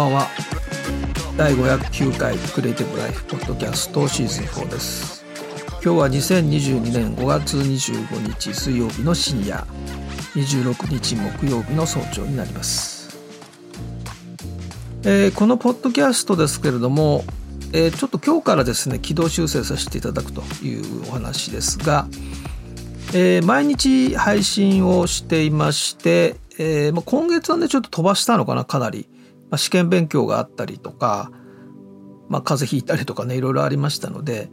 こんばんは。第509回クリエイティブライフポッドキャストシーズン4です。今日は2022年5月25日水曜日の深夜。26日木曜日の早朝になります、えー、このポッドキャストですけれども、えー、ちょっと今日からですね軌道修正させていただくというお話ですが、えー、毎日配信をしていまして、えー、今月はねちょっと飛ばしたのかなかなり。まあ、試験勉強があったりとか、まあ、風邪ひいたりとかねいろいろありましたので。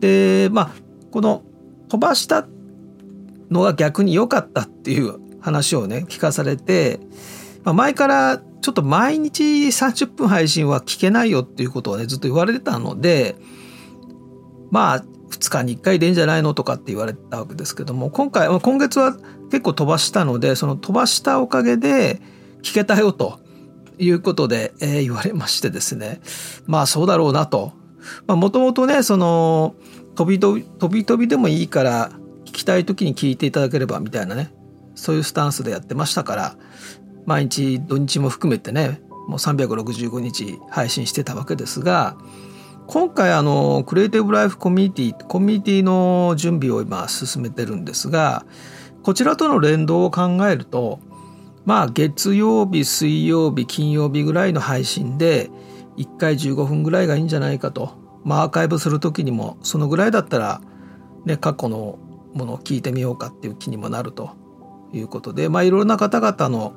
でまあこの飛ばしたのが逆に良かったっていう話をね聞かされて、まあ、前からちょっと毎日30分配信は聞けないよっていうことをねずっと言われてたのでまあ2日に1回でいいんじゃないのとかって言われたわけですけども今回今月は結構飛ばしたのでその飛ばしたおかげで聞けたよということで、えー、言われましてですね。まあそうだろうなと。もともとねその飛び飛び飛び飛びでもいいから聞きたい時に聞いていただければみたいなね。そういうスタンスでやってましたから毎日土日も含めてねもう365日配信してたわけですが今回あのクリエイティブライフコミュニティコミュニティの準備を今進めてるんですがこちらとの連動を考えるとまあ月曜日水曜日金曜日ぐらいの配信で1回15分ぐらいがいいんじゃないかと、まあ、アーカイブする時にもそのぐらいだったら、ね、過去のものを聞いてみようかっていう気にもなるということで、まあ、いろいろな方々の、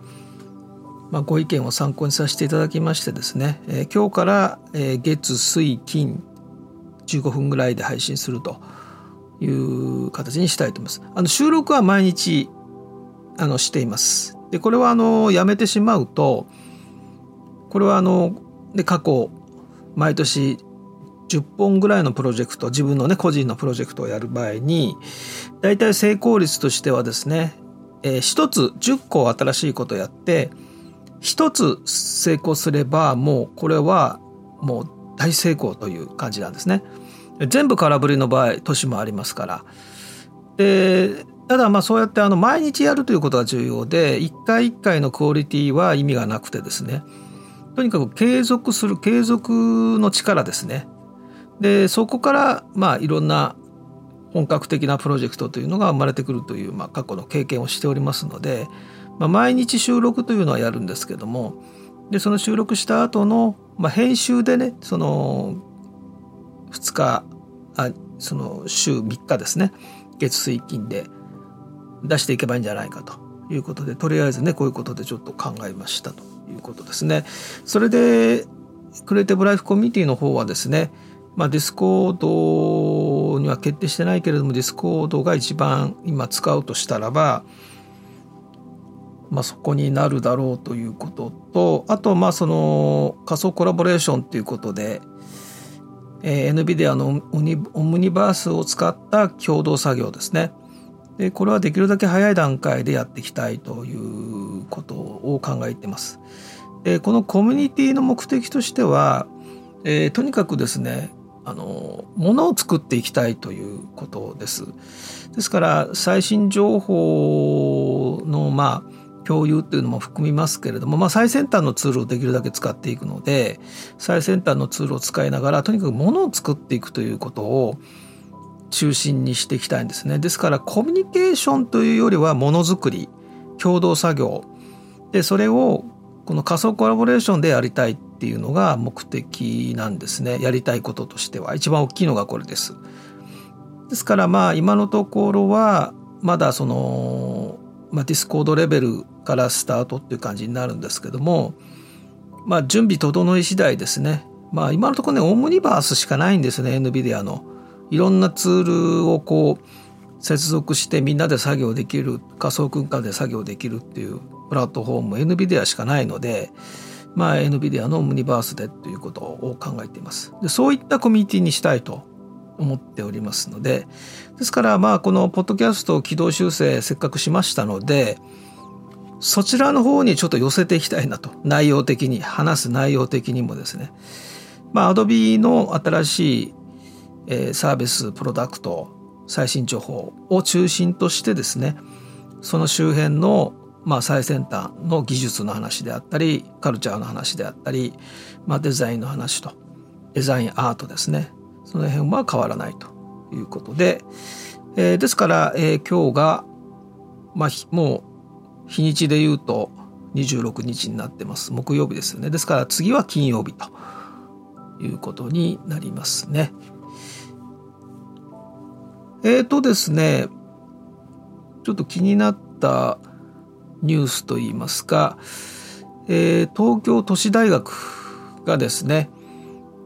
まあ、ご意見を参考にさせていただきましてですね、えー、今日から、えー、月水金15分ぐらいで配信するという形にしたいと思います。あの収録は毎日あのしています。でこれはあのやめてしまうとこれはあので過去毎年10本ぐらいのプロジェクト自分のね個人のプロジェクトをやる場合に大体成功率としてはですね、えー、1つ10個新しいことやって1つ成功すればもうこれはもう大成功という感じなんですね。全部空振りの場合年もありますから。でただまあそうやってあの毎日やるということが重要で一回一回のクオリティは意味がなくてですね。とにかく継続する継続の力ですね。でそこからまあいろんな本格的なプロジェクトというのが生まれてくるという、まあ、過去の経験をしておりますので、まあ、毎日収録というのはやるんですけどもでその収録した後の、まあ、編集でねその2日あその週3日ですね。月水金で出していけばいいんじゃないかということでとりあえずねこういうことでちょっと考えましたということですね。それでクリエイティブライフコミュニティの方はですねまあ、ディスコードには決定してないけれどもディスコードが一番今使うとしたらば、まあ、そこになるだろうということとあとまあその仮想コラボレーションということで、え、NVIDIA のオムニバースを使った共同作業ですねでこれはできるだけ早い段階でやっていきたいということを考えています。でこのコミュニティの目的としては、えー、とにかくですねあのものを作っていきたいということです。ですから最新情報のまあ共有っていうのも含みますけれども、まあ、最先端のツールをできるだけ使っていくので最先端のツールを使いながらとにかくものを作っていくということを中心にしていきたいんですね。ですからコミュニケーションというよりはものづくり共同作業でそれをこの仮想コラボレーションでやりたいっていうのが目的なんですねやりたいこととしては一番大きいのがこれです。ですからまあ今のところはまだその、まあ、ディスコードレベルからスタートっていう感じになるんですけどもまあ準備整い次第ですねまあ今のところねオムニバースしかないんですね NVIDIA の。いろんなツールをこう接続してみんなで作業できる仮想空間で作業できるっていうプラットフォーム NVIDIA しかないので、まあ、NVIDIA のムニバースでということを考えています。でそういったコミュニティにしたいと思っておりますのでですからまあこのポッドキャストを軌道修正せっかくしましたのでそちらの方にちょっと寄せていきたいなと内容的に話す内容的にもですねまあ Adobe の新しいえサービスプロダクト最新情報を中心としてですねその周辺のまあ、最先端の技術の話であったりカルチャーの話であったり、まあ、デザインの話とデザインアートですねその辺は変わらないということで、えー、ですから、えー、今日が、まあ、もう日にちで言うと26日になってます木曜日ですよねですから次は金曜日ということになりますね。えーとですねちょっと気になったニュースといいますか、えー、東京都市大学がですね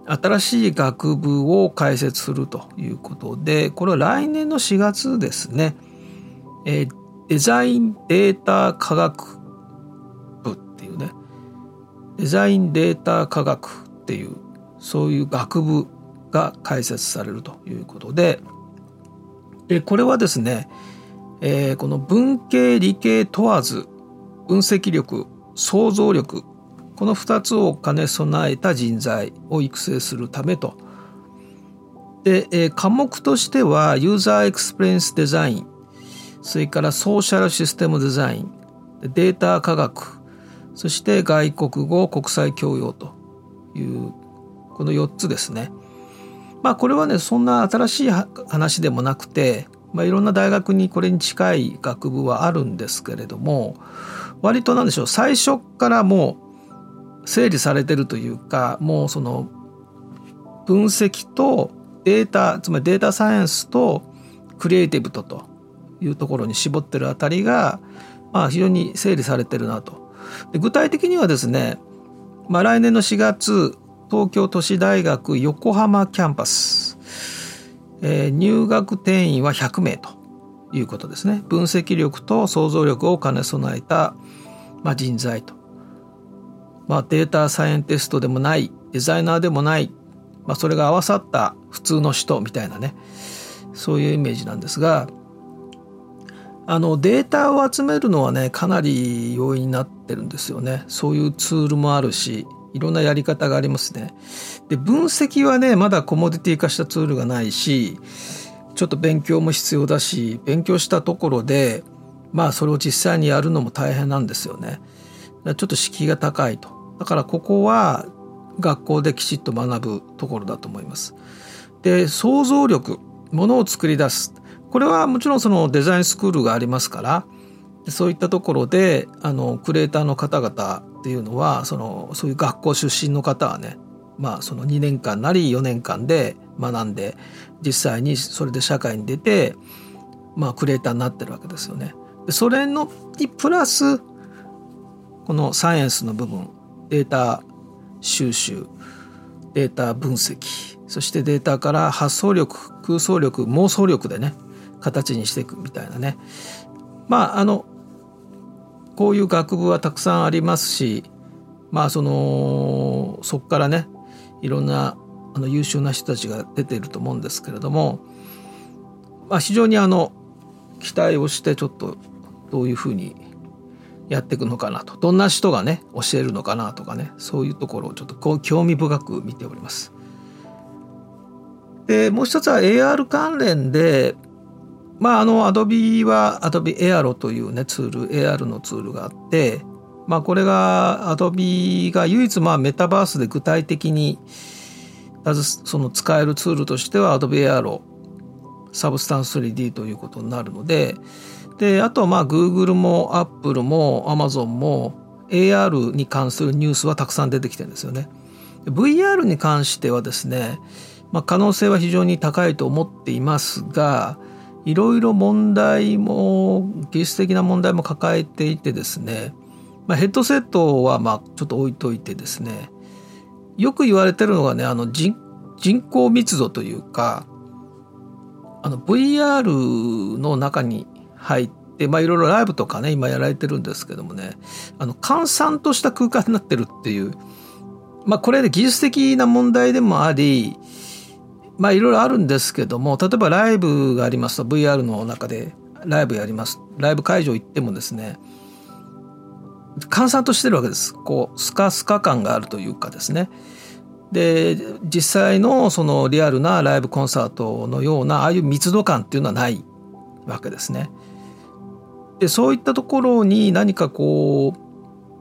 新しい学部を開設するということでこれは来年の4月ですね、えー、デザインデータ科学部っていうねデザインデータ科学っていうそういう学部が開設されるということででこれはですねえー、この文系理系問わず分析力想像力この2つを兼ね備えた人材を育成するためとで、えー、科目としてはユーザーエクスペリエンスデザインそれからソーシャルシステムデザインデータ科学そして外国語国際教養というこの4つですね。まあこれはねそんな新しい話でもなくてまあ、いろんな大学にこれに近い学部はあるんですけれども割となんでしょう最初からもう整理されてるというかもうその分析とデータつまりデータサイエンスとクリエイティブとというところに絞ってるあたりが、まあ、非常に整理されてるなと。で具体的にはですね、まあ、来年の4月東京都市大学横浜キャンパス。えー、入学定員は100名ということですね。分析力と想像力を兼ね備えた、まあ、人材と、まあ、データサイエンティストでもないデザイナーでもない、まあ、それが合わさった普通の人みたいなね。そういうイメージなんですがあのデータを集めるのはねかなり容易になってるんですよね。そういうツールもあるしいろんなやり方がありますね。で分析はねまだコモディティ化したツールがないしちょっと勉強も必要だし勉強したところでまあそれを実際にやるのも大変なんですよね。ちょっと敷居が高いと。だからここは学校できちっと学ぶところだと思います。で想像力ものを作り出すこれはもちろんそのデザインスクールがありますからそういったところであのクリエイターの方々っていうのはそのそういう学校出身の方はねまあその2年間なり4年間で学んで実際にそれで社会に出てまあクリエイターになってるわけですよね。でそれのにプラスこのサイエンスの部分データ収集データ分析そしてデータから発想力空想力妄想力でね形にしていくみたいなねまああのこういう学部はたくさんありますしまあそのそこからねいろんなあの優秀な人たちが出ていると思うんですけれども、まあ、非常にあの期待をしてちょっとどういうふうにやっていくのかなとどんな人がね教えるのかなとかねそういうところをちょっとこう興味深く見ております。でもう一つは AR 関連でまあ、あの、アドビはアドビエアロというね、ツール、AR のツールがあって、まあ、これが、アドビが唯一、まあ、メタバースで具体的に、その使えるツールとしては、アドビエアロ、サブスタンス 3D ということになるので、で、あとまあ、Google も Apple も Amazon も AR に関するニュースはたくさん出てきてるんですよね。VR に関してはですね、まあ、可能性は非常に高いと思っていますが、いろいろ問題も技術的な問題も抱えていてですね、まあ、ヘッドセットはまあちょっと置いといてですねよく言われてるのがねあの人人口密度というかあの VR の中に入ってまあいろいろライブとかね今やられてるんですけどもねあの閑散とした空間になってるっていうまあこれで技術的な問題でもありまあいろいろあるんですけども例えばライブがありますと VR の中でライブやります。ライブ会場行ってもですね閑散としてるわけです。こうスカスカ感があるというかですね。で実際のそのリアルなライブコンサートのようなああいう密度感っていうのはないわけですね。でそういったところに何かこう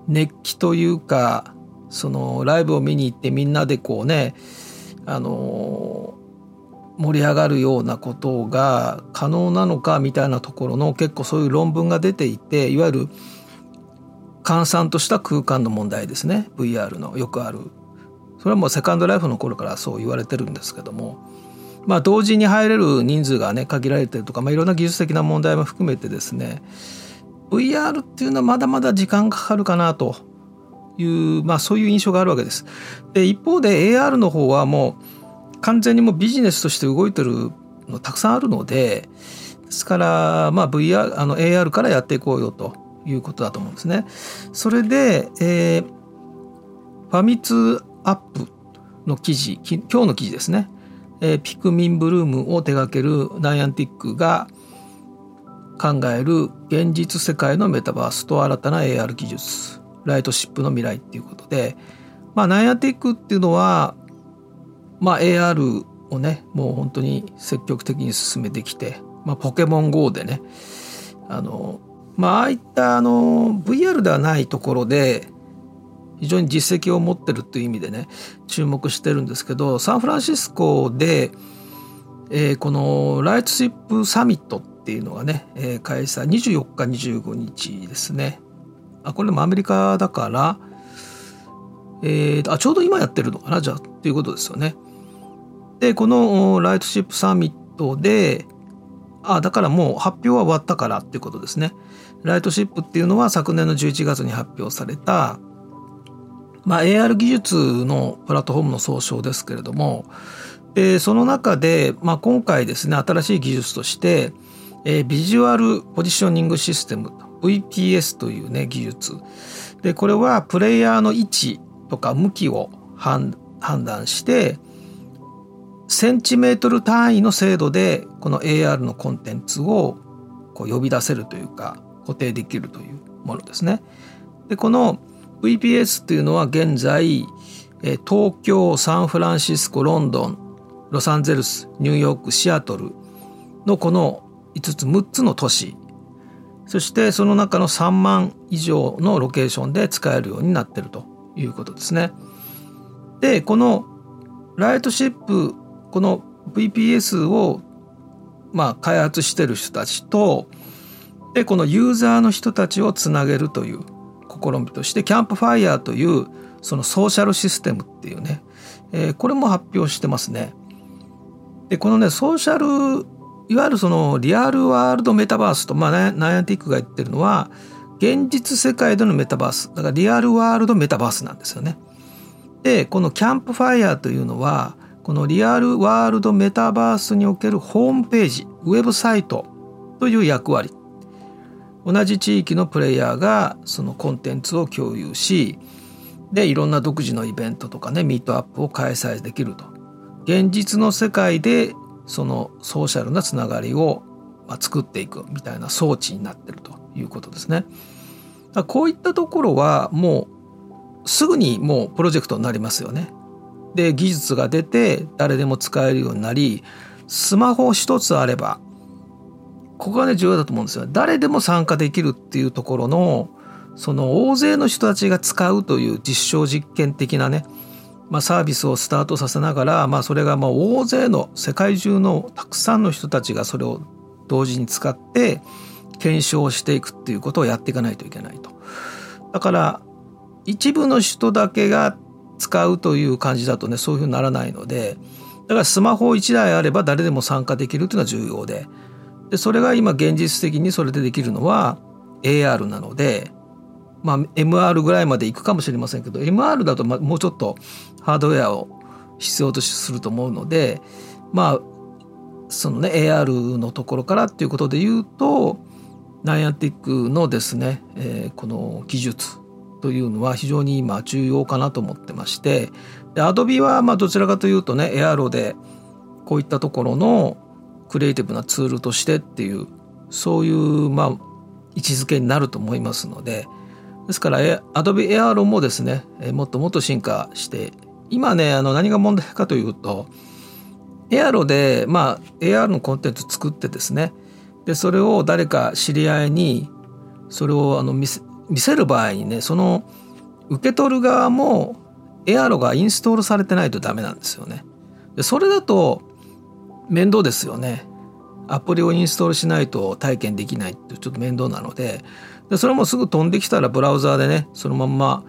熱気というかそのライブを見に行ってみんなでこうねあの盛り上がるようなことが可能なのかみたいなところの結構そういう論文が出ていていわゆる閑散とした空間の問題ですね。VR のよくある。それはもうセカンドライフの頃からそう言われてるんですけども。まあ同時に入れる人数がね限られてるとか、まあ、いろんな技術的な問題も含めてですね。VR っていうのはまだまだ時間かかるかなという、まあ、そういう印象があるわけです。で一方で AR の方はもう完全にもうビジネスとして動いてるのたくさんあるのでですからまあ VR あの AR からやっていこうよということだと思うんですね。それで、えー、ファミツアップの記事今日の記事ですね、えー、ピクミンブルームを手掛けるナイアンティックが考える現実世界のメタバースと新たな AR 技術ライトシップの未来っていうことで、まあ、ナイアンティックっていうのは、まあ、AR をねもう本当に積極的に進めてきて、まあ、ポケモン GO でねあの、まあああいったあの VR ではないところで非常に実績を持ってるっていう意味でね注目してるんですけどサンフランシスコで、えー、このライトシップサミットっていうのがね、えー、開催24日25日ですねあこれもアメリカだからえー、あちょうど今やってるのかなじゃあっていうことですよね。でこのライトシップサミットであだからもう発表は終わったからっていうことですね。ライトシップっていうのは昨年の11月に発表された、まあ、AR 技術のプラットフォームの総称ですけれどもでその中で、まあ、今回ですね新しい技術としてえ、ビジュアルポジショニングシステム VPS というね技術でこれはプレイヤーの位置とか向きを判断してセンチメートル単位の精度でこの AR のコンテンツをこう呼び出せるというか固定できるというものですね。でこの VPS というのは現在東京サンフランシスコロンドンロサンゼルスニューヨークシアトルのこの5つ6つの都市そしてその中の3万以上のロケーションで使えるようになってるということですね。でこのライトシップこの VPS をまあ開発してる人たちとでこのユーザーの人たちをつなげるという試みとしてキャンプファイヤーというそのソーシャルシステムっていうね、えー、これも発表してますね。でこのねソーシャルいわゆるそのリアルワールドメタバースと、まあ、ナイアンティックが言ってるのは現実世界でのメタバースだからリアルワールドメタバースなんですよね。でこのキャンプファイヤーというのはこのリアルワールドメタバースにおけるホームページウェブサイトという役割同じ地域のプレイヤーがそのコンテンツを共有しでいろんな独自のイベントとかねミートアップを開催できると現実の世界でそのソーシャルなつながりを作っていくみたいな装置になってるということですね。こういったところはもうすぐにもうプロジェクトになりますよね。で技術が出て誰でも使えるようになりスマホ一つあればここがね重要だと思うんですよ。誰でも参加できるっていうところのその大勢の人たちが使うという実証実験的なねまあ、サービスをスタートさせながら、まあ、それがまあ大勢の世界中のたくさんの人たちがそれを同時に使って検証していくっていうことをやっていかないといけないと。だから一部の人だけが使うという感じだとねそういうふうにならないのでだからスマホ1台あれば誰でも参加できるっていうのは重要ででそれが今現実的にそれでできるのは AR なのでまあ、MR ぐらいまでいくかもしれませんけど MR だともうちょっとハードウェアを必要とすると思うのでまあそのね AR のところからっていうことで言うとナイアンティックのですね、えー、この技術というのは非常に今重要かなと思ってましてで Adobe はまどちらかというとね AR でこういったところのクリエイティブなツールとしてっていうそういうま位置づけになると思いますのでですから Adobe Aero もですねもっともっと進化して今ねあの何が問題かというと Aero でまあ AR のコンテンツ作ってですねでそれを誰か知り合いにそれをあの見せ見せる場合にねその受け取る側もエアロがインストールされてないとダメなんですよね。でそれだと面倒ですよね。アプリをインストールしないと体験できないってちょっと面倒なのででそれもすぐ飛んできたらブラウザーでねそのまんま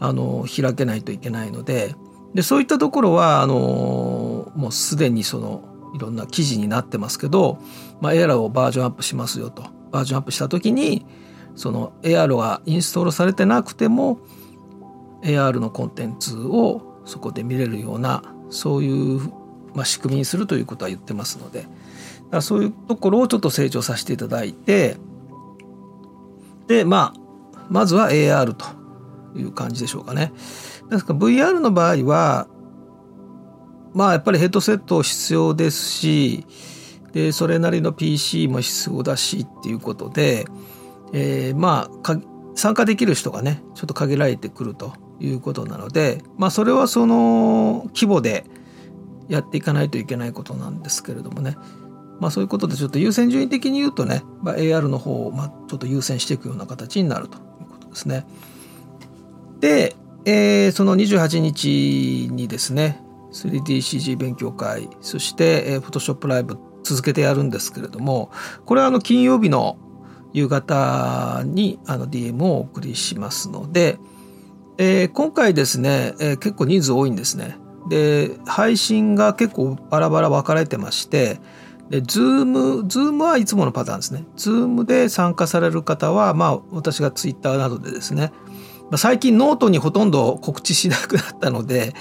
あの開けないといけないのででそういったところはあのもうすでにそのいろんな記事になってますけど、まあ、エアロをバージョンアップしますよとバージョンアップした時にその AR がインストールされてなくても AR のコンテンツをそこで見れるようなそういう、まあ、仕組みにするということは言ってますのでだからそういうところをちょっと成長させていただいてでまあまずは AR という感じでしょうかね。ですから VR の場合はまあやっぱりヘッドセット必要ですしでそれなりの PC も必要だしっていうことでえー、まあ参加できる人がねちょっと限られてくるということなので、まあ、それはその規模でやっていかないといけないことなんですけれどもね、まあ、そういうことでちょっと優先順位的に言うとね、まあ、AR の方をまあちょっと優先していくような形になるということですね。で、えー、その28日にですね 3DCG 勉強会そして、えー、Photoshop ライブ続けてやるんですけれどもこれはあの金曜日の夕方にあの DM をお送りしますので、えー、今回ですね、えー、結構人数多いんですね。で配信が結構バラバラ分かれてましてで Zoom, Zoom はいつものパターンですね。Zoom で参加される方は、まあ、私が Twitter などでですね、まあ、最近ノートにほとんど告知しなくなったので、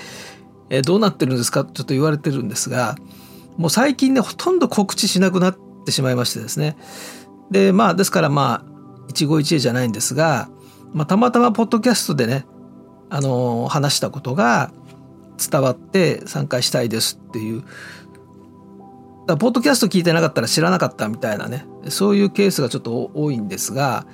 えー、どうなってるんですか？ちょっと言われてるんですがもう最近ねほとんど告知しなくなってしまいましてですねでまあですからまあ一期一会じゃないんですが、まあ、たまたまポッドキャストでねあの話したことが伝わって参加したいですっていう。だポッドキャスト聞いてなかったら知らなかったみたいなねそういうケースがちょっと多いんですが、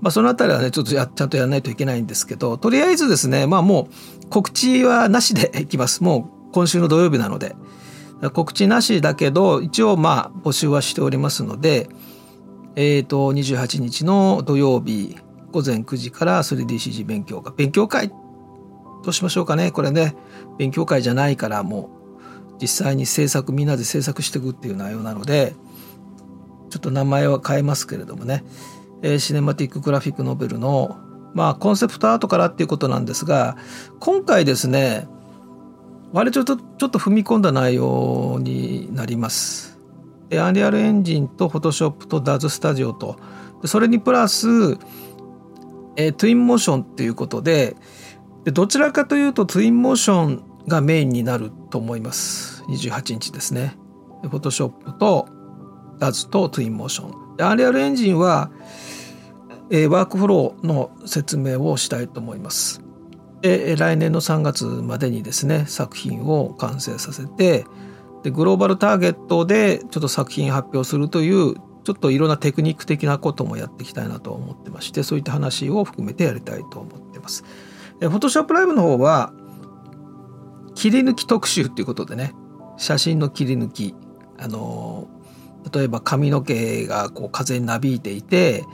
まあ、その辺りはねちょっとやちゃんとやらないといけないんですけどとりあえずですねまあもう告知はなしでいきます。もう今週の土曜日なので。告知なしだけど一応まあ募集はしておりますのでえーと、28日の土曜日午前9時から 3DCG 勉強会。勉強会どうしましょうかね。これね。勉強会じゃないからもう実際に制作みんなで制作していくっていう内容なのでちょっと名前は変えますけれどもね、えー、 Cinematic Graphic Novel のまあコンセプトアートからっていうことなんですが今回ですね割とちょっとちょっと踏み込んだ内容になります。アンリアルエンジンとフォトショップとダズスタジオと。それにプラス、えー、トゥインモーションっていうことででどちらかというとトゥインモーションがメインになると思います。28日ですね。フォトショップとダズとトゥインモーション。でアンリアルエンジンは、えー、ワークフローの説明をしたいと思います。で来年の3月までにですね作品を完成させてでグローバルターゲットでちょっと作品発表するというちょっといろんなテクニック的なこともやっていきたいなと思ってましてそういった話を含めてやりたいと思ってます。フォトショップライブの方は切り抜き特集っていうことでね写真の切り抜きあの例えば髪の毛がこう風になびいていて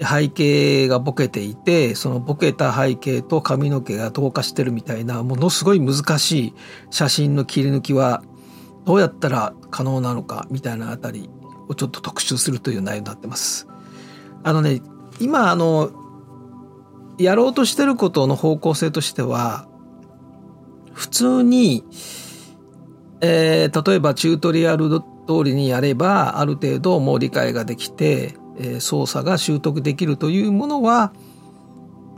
背景がボケていてそのボケた背景と髪の毛が同化してるみたいなものすごい難しい写真の切り抜きはどうやったら可能なのかみたいなあたりをちょっと特集するという内容になってます。あのね今あのやろうとしてることの方向性としては普通に、えー、例えばチュートリアル通りにやればある程度もう理解ができて、えー、操作が習得できるというものは、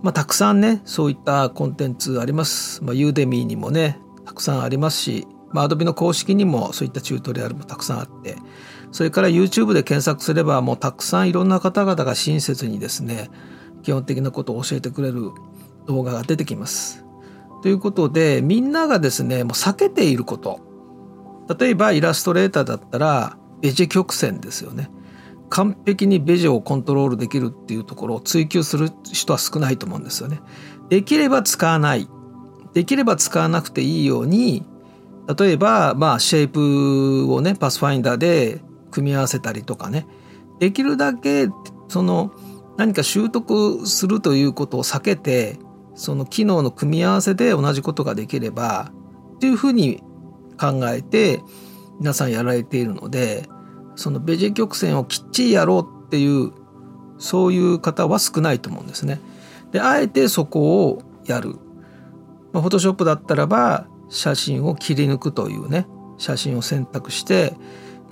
まあ、たくさんねそういったコンテンツあります。まあ、ユーデミーにもねたくさんありますしまあ、Adobe の公式にもそういったチュートリアルもたくさんあってそれから YouTube で検索すればもうたくさんいろんな方々が親切にですね基本的なことを教えてくれる動画が出てきます。ということでみんながですねもう避けていること例えばイラストレーターだったらベジェ曲線ですよね。完璧にベジをコントロールできるっていうところを追求する人は少ないと思うんですよね。できれば使わないできれば使わなくていいように例えば、まあ、シェイプをねパスファインダーで組み合わせたりとかねできるだけその何か習得するということを避けてその機能の組み合わせで同じことができればっていうふうに考えて皆さんやられているのでそのベジェ曲線をきっちりやろうっていうそういう方は少ないと思うんですね。であえてそこをやる。まあ、フォトショップだったらば写真を切り抜くというね写真を選択して、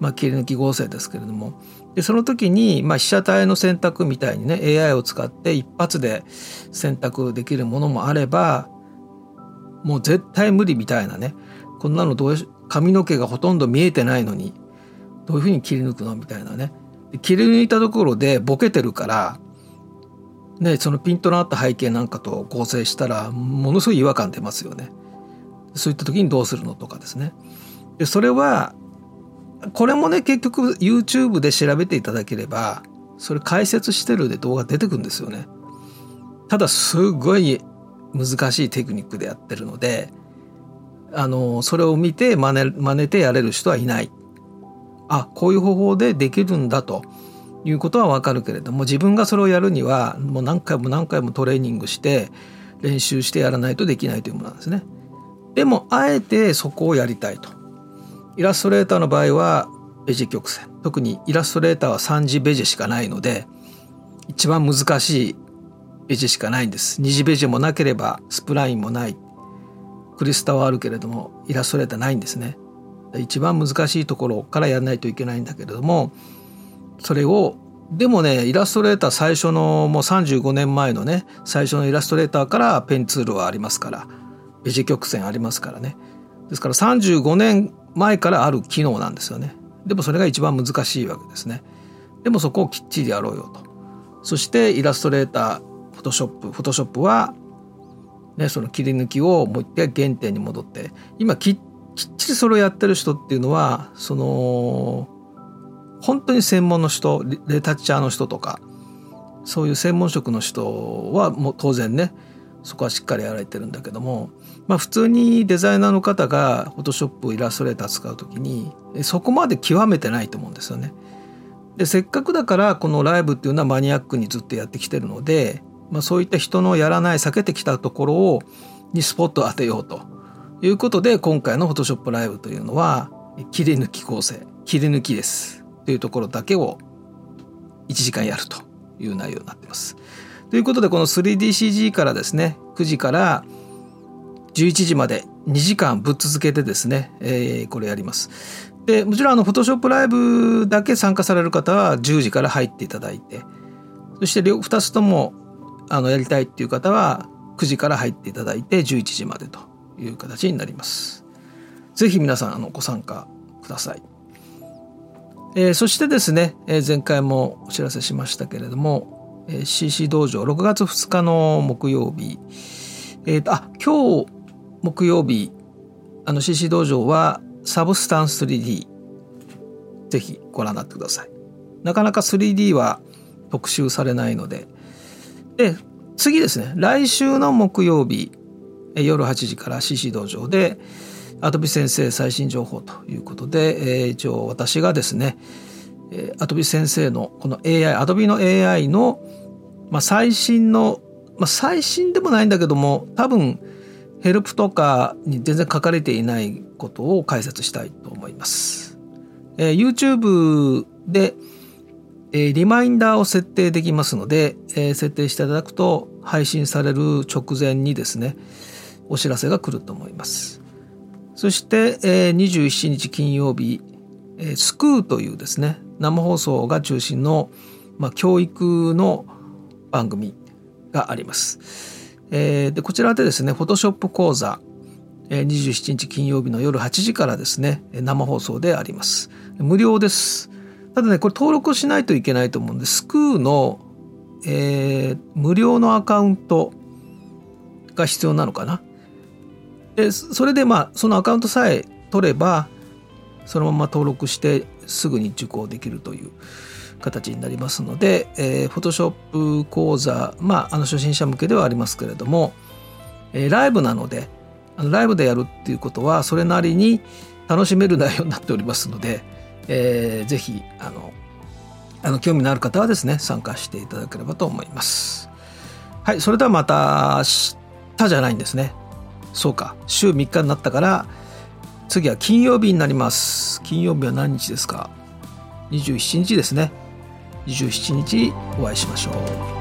まあ、切り抜き合成ですけれども。でその時に、まあ、被写体の選択みたいにね AI を使って一発で選択できるものもあればもう絶対無理みたいなねこんなのどう髪の毛がほとんど見えてないのにどういうふうに切り抜くのみたいなね。切り抜いたところでボケてるからねそのピントのあった背景なんかと合成したらものすごい違和感出ますよね。そういった時にどうするのとかですね。でそれはこれもね結局 YouTube で調べていただければそれ解説してるで動画出てくるんですよね。ただすごい難しいテクニックでやってるのであのそれを見て真似真似てやれる人はいない。あこういう方法でできるんだと。いうことはわかるけれども自分がそれをやるにはもう何回も何回もトレーニングして練習してやらないとできないというものなんですね。でもあえてそこをやりたいと。イラストレーターの場合はベジ曲線特にイラストレーターは3次ベジしかないので一番難しいベジしかないんです。二次ベジもなければスプラインもないクリスタはあるけれどもイラストレーターないんですね。一番難しいところからやらないといけないんだけれどもそれをでもねイラストレーター最初のもう35年前のね最初のイラストレーターからペンツールはありますからベジ曲線ありますからね。ですから35年前からある機能なんですよね。でもそれが一番難しいわけですね。でもそこをきっちりやろうよと。そしてイラストレーターフォトショップフォトショップはねその切り抜きをもう一回原点に戻って今きっちりそれをやってる人っていうのはその本当に専門の人レタッチャーの人とかそういう専門職の人はもう当然ねそこはしっかりやられてるんだけども、まあ、普通にデザイナーの方がフォトショップイラストレーター使う時にそこまで極めてないと思うんですよね。でせっかくだからこのライブっていうのはマニアックにずっとやってきてるので、まあ、そういった人のやらない避けてきたところをにスポットを当てようということで今回のフォトショップライブというのは切り抜き構成切り抜きですというところだけを1時間やるという内容になってます。ということでこの 3DCG からですね9時から11時まで2時間ぶっ続けてですね、えー、これやります。でもちろんあのフォトショップライブだけ参加される方は10時から入っていただいてそして両2つともあのやりたいっていう方は9時から入っていただいて11時までという形になります。ぜひ皆さんあのご参加ください。えー、そしてですね、えー、前回もお知らせしましたけれども、えー、CC 道場6月2日の木曜日、えー、あ今日木曜日あの CC 道場はサブスタンス 3D ぜひご覧になってください。なかなか 3D は特集されないので。で次ですね。来週の木曜日夜8時から CC 道場でアドビ先生最新情報ということで、えー、一応私がですねえアドビ先生のこの AI アドビの AI の、まあ、最新の、まあ、最新でもないんだけども多分ヘルプとかに全然書かれていないことを解説したいと思います。えー、YouTube で、えー、リマインダーを設定できますので、えー、設定していただくと配信される直前にですねお知らせが来ると思います。そして、えー、27日金曜日、えー、スクーというですね生放送が中心の、まあ、教育の番組があります。えー、でこちらでですねフォトショップ講座、えー、27日金曜日の夜8時からですね生放送であります。無料です。ただねこれ登録しないといけないと思うんでスクーの、えー、無料のアカウントが必要なのかな。でそれでまあそのアカウントさえ取ればそのまま登録してすぐに受講できるという形になりますので、えー、Photoshop 講座、まあ、あの初心者向けではありますけれども、えー、ライブなのであのライブでやるっていうことはそれなりに楽しめる内容になっておりますので、えー、ぜひあのあの興味のある方はですね参加していただければと思います。はい、それではまた明日じゃないんですね。そうか、週3日になったから、次は金曜日になります。金曜日は何日ですか ?27 日ですね。27日お会いしましょう。